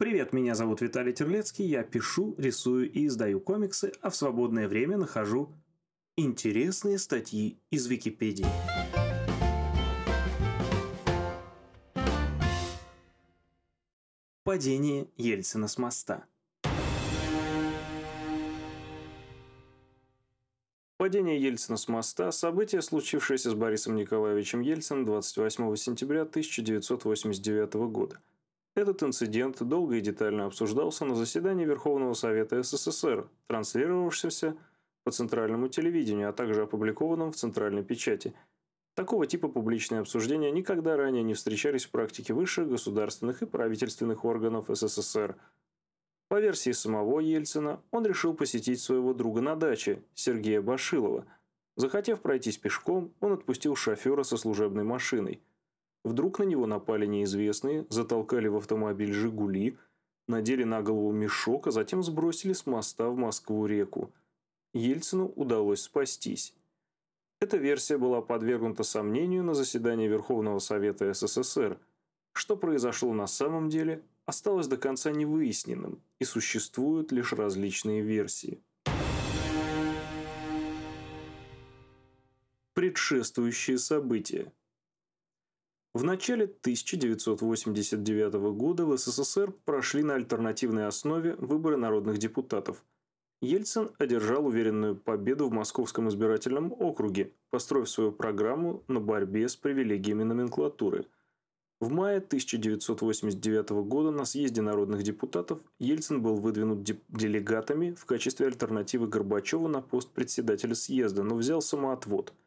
Привет, меня зовут Виталий Терлецкий, я пишу, рисую и издаю комиксы, а в свободное время нахожу интересные статьи из Википедии. Падение Ельцина с моста Падение Ельцина с моста – событие, случившееся с Борисом Николаевичем Ельциным 28 сентября 1989 года – этот инцидент долго и детально обсуждался на заседании Верховного Совета СССР, транслировавшемся по центральному телевидению, а также опубликованном в центральной печати. Такого типа публичные обсуждения никогда ранее не встречались в практике высших государственных и правительственных органов СССР. По версии самого Ельцина, он решил посетить своего друга на даче, Сергея Башилова. Захотев пройтись пешком, он отпустил шофера со служебной машиной – Вдруг на него напали неизвестные, затолкали в автомобиль «Жигули», надели на голову мешок, а затем сбросили с моста в Москву-реку. Ельцину удалось спастись. Эта версия была подвергнута сомнению на заседании Верховного Совета СССР. Что произошло на самом деле, осталось до конца невыясненным, и существуют лишь различные версии. Предшествующие события в начале 1989 года в СССР прошли на альтернативной основе выборы народных депутатов. Ельцин одержал уверенную победу в Московском избирательном округе, построив свою программу на борьбе с привилегиями номенклатуры. В мае 1989 года на съезде народных депутатов Ельцин был выдвинут делегатами в качестве альтернативы Горбачеву на пост председателя съезда, но взял самоотвод –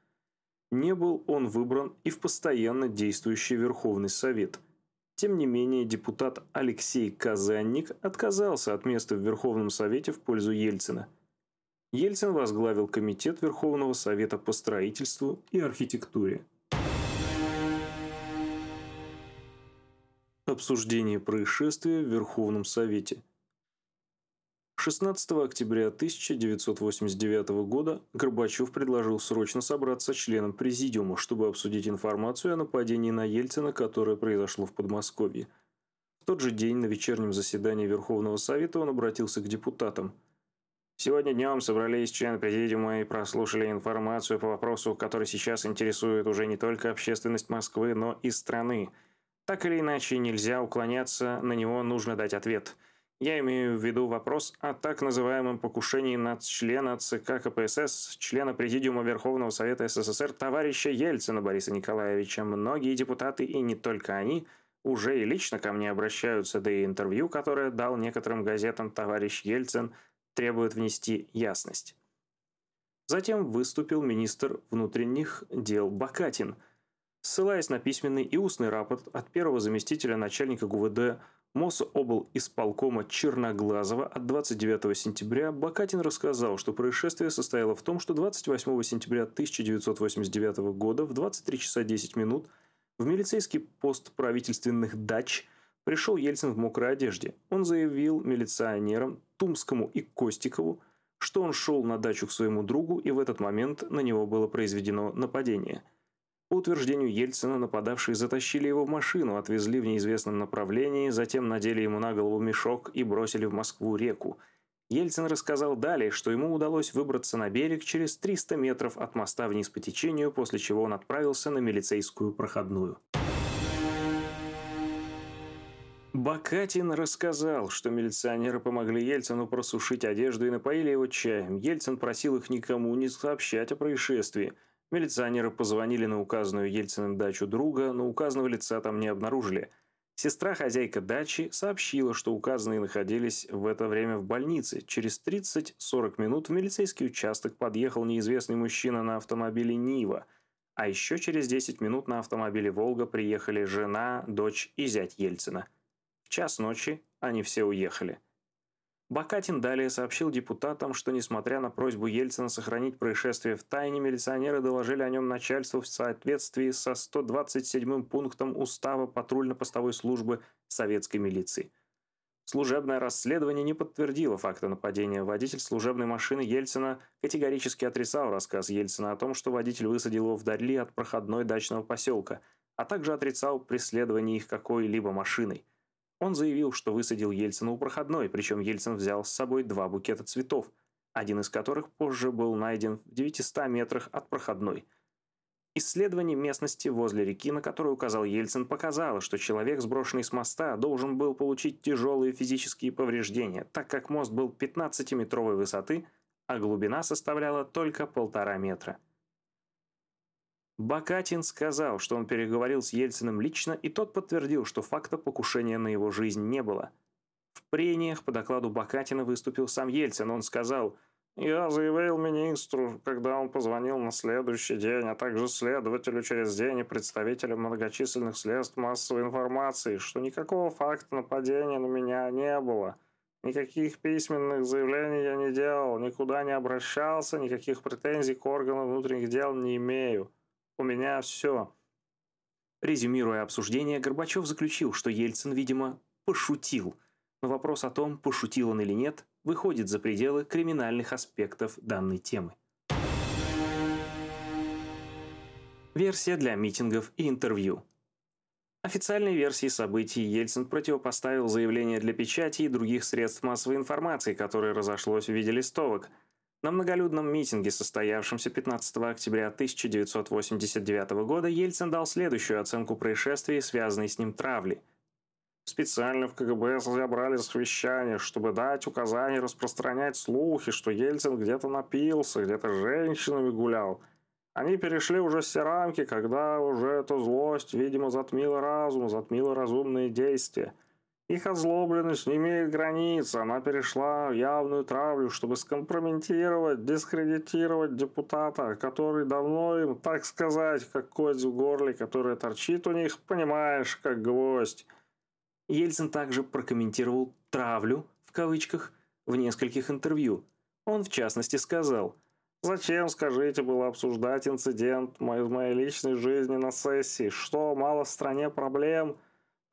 не был он выбран и в постоянно действующий Верховный Совет. Тем не менее, депутат Алексей Казанник отказался от места в Верховном Совете в пользу Ельцина. Ельцин возглавил Комитет Верховного Совета по строительству и архитектуре. Обсуждение происшествия в Верховном Совете – 16 октября 1989 года Горбачев предложил срочно собраться членам Президиума, чтобы обсудить информацию о нападении на Ельцина, которое произошло в Подмосковье. В тот же день на вечернем заседании Верховного Совета он обратился к депутатам. «Сегодня днем собрались члены Президиума и прослушали информацию по вопросу, который сейчас интересует уже не только общественность Москвы, но и страны. Так или иначе, нельзя уклоняться, на него нужно дать ответ». Я имею в виду вопрос о так называемом покушении на члена ЦК КПСС, члена Президиума Верховного Совета СССР товарища Ельцина Бориса Николаевича. Многие депутаты, и не только они, уже и лично ко мне обращаются, да и интервью, которое дал некоторым газетам товарищ Ельцин, требует внести ясность. Затем выступил министр внутренних дел Бакатин, ссылаясь на письменный и устный рапорт от первого заместителя начальника ГУВД Мособл исполкома Черноглазова от 29 сентября Бакатин рассказал, что происшествие состояло в том, что 28 сентября 1989 года в 23 часа 10 минут в милицейский пост правительственных дач пришел Ельцин в мокрой одежде. Он заявил милиционерам Тумскому и Костикову, что он шел на дачу к своему другу, и в этот момент на него было произведено нападение – по утверждению Ельцина, нападавшие затащили его в машину, отвезли в неизвестном направлении, затем надели ему на голову мешок и бросили в Москву-реку. Ельцин рассказал далее, что ему удалось выбраться на берег через 300 метров от моста вниз по течению, после чего он отправился на милицейскую проходную. Бакатин рассказал, что милиционеры помогли Ельцину просушить одежду и напоили его чаем. Ельцин просил их никому не сообщать о происшествии – Милиционеры позвонили на указанную Ельциным дачу друга, но указанного лица там не обнаружили. Сестра хозяйка дачи сообщила, что указанные находились в это время в больнице. Через 30-40 минут в милицейский участок подъехал неизвестный мужчина на автомобиле «Нива». А еще через 10 минут на автомобиле «Волга» приехали жена, дочь и зять Ельцина. В час ночи они все уехали. Бакатин далее сообщил депутатам, что несмотря на просьбу Ельцина сохранить происшествие в тайне, милиционеры доложили о нем начальству в соответствии со 127 пунктом Устава патрульно-постовой службы советской милиции. Служебное расследование не подтвердило факта нападения. Водитель служебной машины Ельцина категорически отрицал рассказ Ельцина о том, что водитель высадил его вдали от проходной дачного поселка, а также отрицал преследование их какой-либо машиной. Он заявил, что высадил Ельцина у проходной, причем Ельцин взял с собой два букета цветов, один из которых позже был найден в 900 метрах от проходной. Исследование местности возле реки, на которую указал Ельцин, показало, что человек, сброшенный с моста, должен был получить тяжелые физические повреждения, так как мост был 15-метровой высоты, а глубина составляла только полтора метра. Бакатин сказал, что он переговорил с Ельциным лично, и тот подтвердил, что факта покушения на его жизнь не было. В прениях по докладу Бакатина выступил сам Ельцин. Он сказал, «Я заявил министру, когда он позвонил на следующий день, а также следователю через день и представителям многочисленных средств массовой информации, что никакого факта нападения на меня не было». Никаких письменных заявлений я не делал, никуда не обращался, никаких претензий к органам внутренних дел не имею. У меня все. Резюмируя обсуждение, Горбачев заключил, что Ельцин, видимо, пошутил. Но вопрос о том, пошутил он или нет, выходит за пределы криминальных аспектов данной темы. Версия для митингов и интервью. Официальной версии событий Ельцин противопоставил заявление для печати и других средств массовой информации, которое разошлось в виде листовок – на многолюдном митинге, состоявшемся 15 октября 1989 года, Ельцин дал следующую оценку происшествия, связанной с ним травли. Специально в КГБ забрали совещание, чтобы дать указание распространять слухи, что Ельцин где-то напился, где-то с женщинами гулял. Они перешли уже все рамки, когда уже эта злость, видимо, затмила разум, затмила разумные действия. Их озлобленность не имеет границ, она перешла в явную травлю, чтобы скомпрометировать, дискредитировать депутата, который давно им, так сказать, как кость в горле, которая торчит у них, понимаешь, как гвоздь. Ельцин также прокомментировал «травлю» в кавычках в нескольких интервью. Он, в частности, сказал «Зачем, скажите, было обсуждать инцидент в моей личной жизни на сессии? Что, мало в стране проблем?»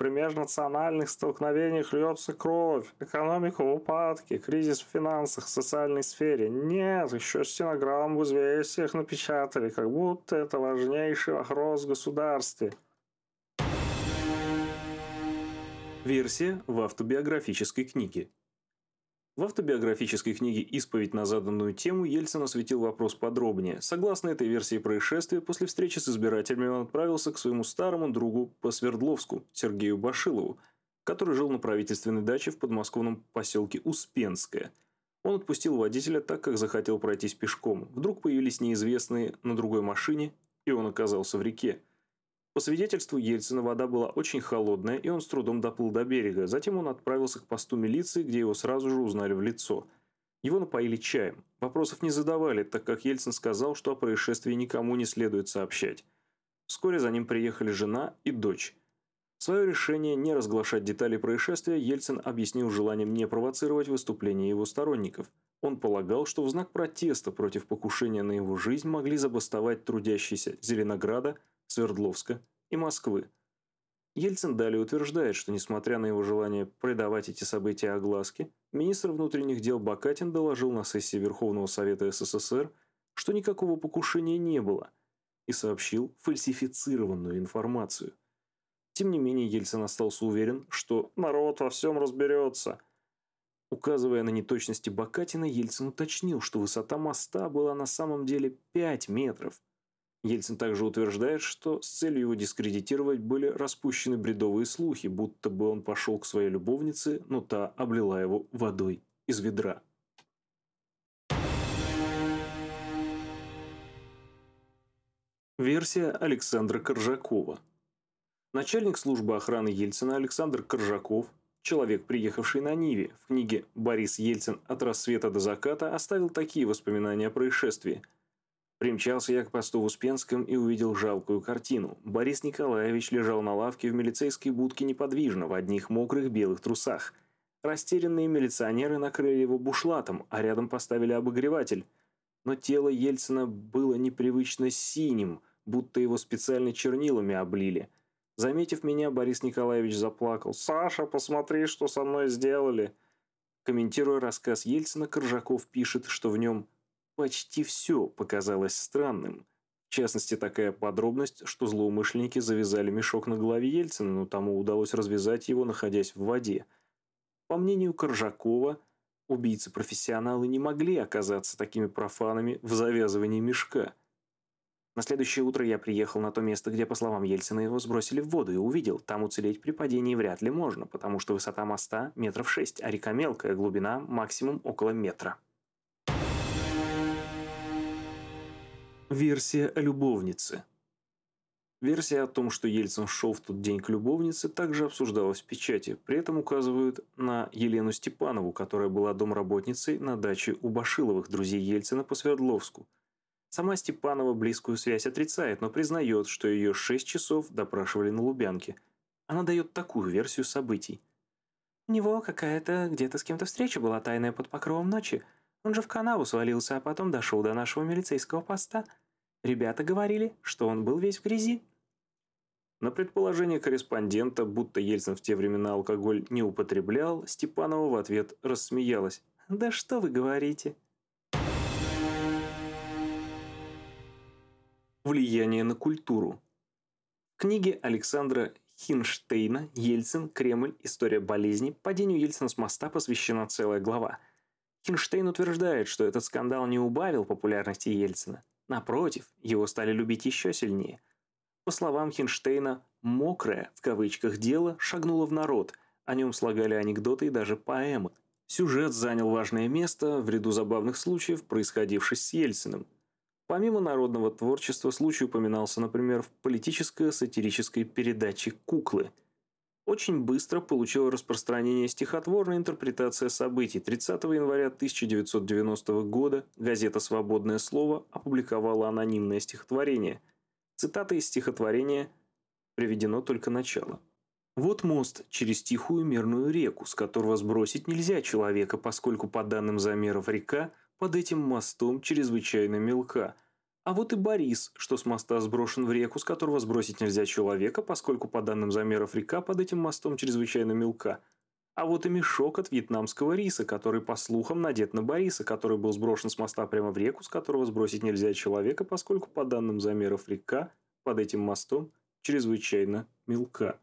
При межнациональных столкновениях льется кровь, экономика в упадке, кризис в финансах, социальной сфере. Нет, еще стенограмм в известиях напечатали, как будто это важнейший вопрос в государстве. Версия в автобиографической книге. В автобиографической книге «Исповедь на заданную тему» Ельцин осветил вопрос подробнее. Согласно этой версии происшествия, после встречи с избирателями он отправился к своему старому другу по Свердловску, Сергею Башилову, который жил на правительственной даче в подмосковном поселке Успенское. Он отпустил водителя так, как захотел пройтись пешком. Вдруг появились неизвестные на другой машине, и он оказался в реке. По свидетельству Ельцина, вода была очень холодная, и он с трудом доплыл до берега. Затем он отправился к посту милиции, где его сразу же узнали в лицо. Его напоили чаем. Вопросов не задавали, так как Ельцин сказал, что о происшествии никому не следует сообщать. Вскоре за ним приехали жена и дочь. Свое решение не разглашать детали происшествия Ельцин объяснил желанием не провоцировать выступления его сторонников. Он полагал, что в знак протеста против покушения на его жизнь могли забастовать трудящиеся Зеленограда, Свердловска и Москвы. Ельцин далее утверждает, что несмотря на его желание придавать эти события огласке, министр внутренних дел Бакатин доложил на сессии Верховного Совета СССР, что никакого покушения не было, и сообщил фальсифицированную информацию. Тем не менее, Ельцин остался уверен, что народ во всем разберется. Указывая на неточности Бакатина, Ельцин уточнил, что высота моста была на самом деле 5 метров – Ельцин также утверждает, что с целью его дискредитировать были распущены бредовые слухи, будто бы он пошел к своей любовнице, но та облила его водой из ведра. Версия Александра Коржакова Начальник службы охраны Ельцина Александр Коржаков, человек, приехавший на Ниве, в книге «Борис Ельцин. От рассвета до заката» оставил такие воспоминания о происшествии – Примчался я к посту в Успенском и увидел жалкую картину. Борис Николаевич лежал на лавке в милицейской будке неподвижно, в одних мокрых белых трусах. Растерянные милиционеры накрыли его бушлатом, а рядом поставили обогреватель. Но тело Ельцина было непривычно синим, будто его специально чернилами облили. Заметив меня, Борис Николаевич заплакал. «Саша, посмотри, что со мной сделали!» Комментируя рассказ Ельцина, Коржаков пишет, что в нем Почти все показалось странным. В частности, такая подробность, что злоумышленники завязали мешок на голове Ельцина, но тому удалось развязать его, находясь в воде. По мнению Коржакова, убийцы-профессионалы не могли оказаться такими профанами в завязывании мешка. На следующее утро я приехал на то место, где, по словам Ельцина, его сбросили в воду и увидел, там уцелеть при падении вряд ли можно, потому что высота моста метров шесть, а река мелкая, глубина максимум около метра. Версия о любовнице. Версия о том, что Ельцин шел в тот день к любовнице, также обсуждалась в печати. При этом указывают на Елену Степанову, которая была домработницей на даче у Башиловых, друзей Ельцина по Свердловску. Сама Степанова близкую связь отрицает, но признает, что ее шесть часов допрашивали на Лубянке. Она дает такую версию событий. У него какая-то где-то с кем-то встреча была тайная под покровом ночи. Он же в канаву свалился, а потом дошел до нашего милицейского поста – Ребята говорили, что он был весь в грязи. На предположение корреспондента, будто Ельцин в те времена алкоголь не употреблял, Степанова в ответ рассмеялась. «Да что вы говорите?» Влияние на культуру. В книге Александра Хинштейна «Ельцин. Кремль. История болезни» падению Ельцина с моста посвящена целая глава. Хинштейн утверждает, что этот скандал не убавил популярности Ельцина. Напротив, его стали любить еще сильнее. По словам Хинштейна, «мокрое» в кавычках дело шагнуло в народ, о нем слагали анекдоты и даже поэмы. Сюжет занял важное место в ряду забавных случаев, происходивших с Ельциным. Помимо народного творчества, случай упоминался, например, в политической сатирической передаче «Куклы», очень быстро получила распространение стихотворная интерпретация событий. 30 января 1990 года газета «Свободное слово» опубликовала анонимное стихотворение. Цитата из стихотворения приведено только начало. Вот мост через тихую мирную реку, с которого сбросить нельзя человека, поскольку по данным замеров река под этим мостом чрезвычайно мелка – а вот и Борис, что с моста сброшен в реку, с которого сбросить нельзя человека, поскольку по данным замеров река под этим мостом чрезвычайно мелка. А вот и мешок от вьетнамского риса, который, по слухам, надет на Бориса, который был сброшен с моста прямо в реку, с которого сбросить нельзя человека, поскольку по данным замеров река под этим мостом чрезвычайно мелка.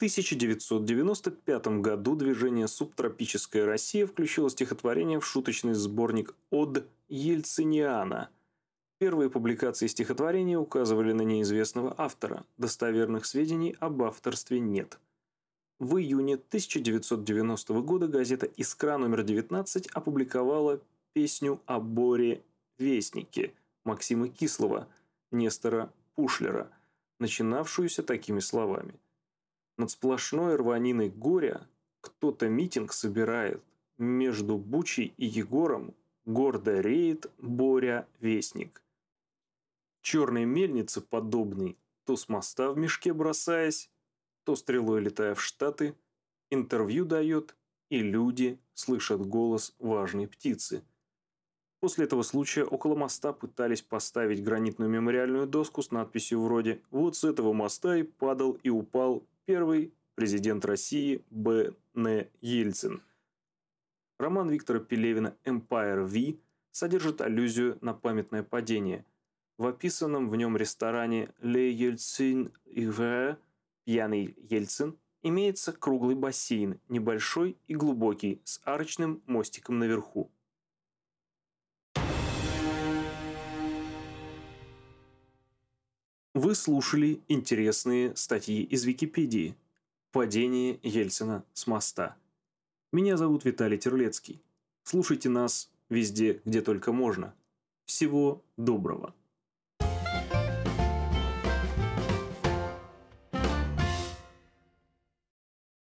1995 году движение «Субтропическая Россия» включило стихотворение в шуточный сборник «Од Ельциниана». Первые публикации стихотворения указывали на неизвестного автора, достоверных сведений об авторстве нет. В июне 1990 года газета «Искра» номер 19 опубликовала песню о Боре Вестнике Максима Кислова, Нестора Пушлера, начинавшуюся такими словами – над сплошной рваниной горя кто-то митинг собирает. Между Бучей и Егором гордо реет Боря Вестник. Черной мельнице подобный, то с моста в мешке бросаясь, то стрелой летая в Штаты, интервью дает, и люди слышат голос важной птицы. После этого случая около моста пытались поставить гранитную мемориальную доску с надписью вроде «Вот с этого моста и падал и упал Первый – президент России Б. Н. Ельцин. Роман Виктора Пелевина «Empire V» содержит аллюзию на памятное падение. В описанном в нем ресторане «Le Yeltsin Ivre» «Пьяный Ельцин» имеется круглый бассейн, небольшой и глубокий, с арочным мостиком наверху. Вы слушали интересные статьи из Википедии. Падение Ельцина с моста. Меня зовут Виталий Терлецкий. Слушайте нас везде, где только можно. Всего доброго.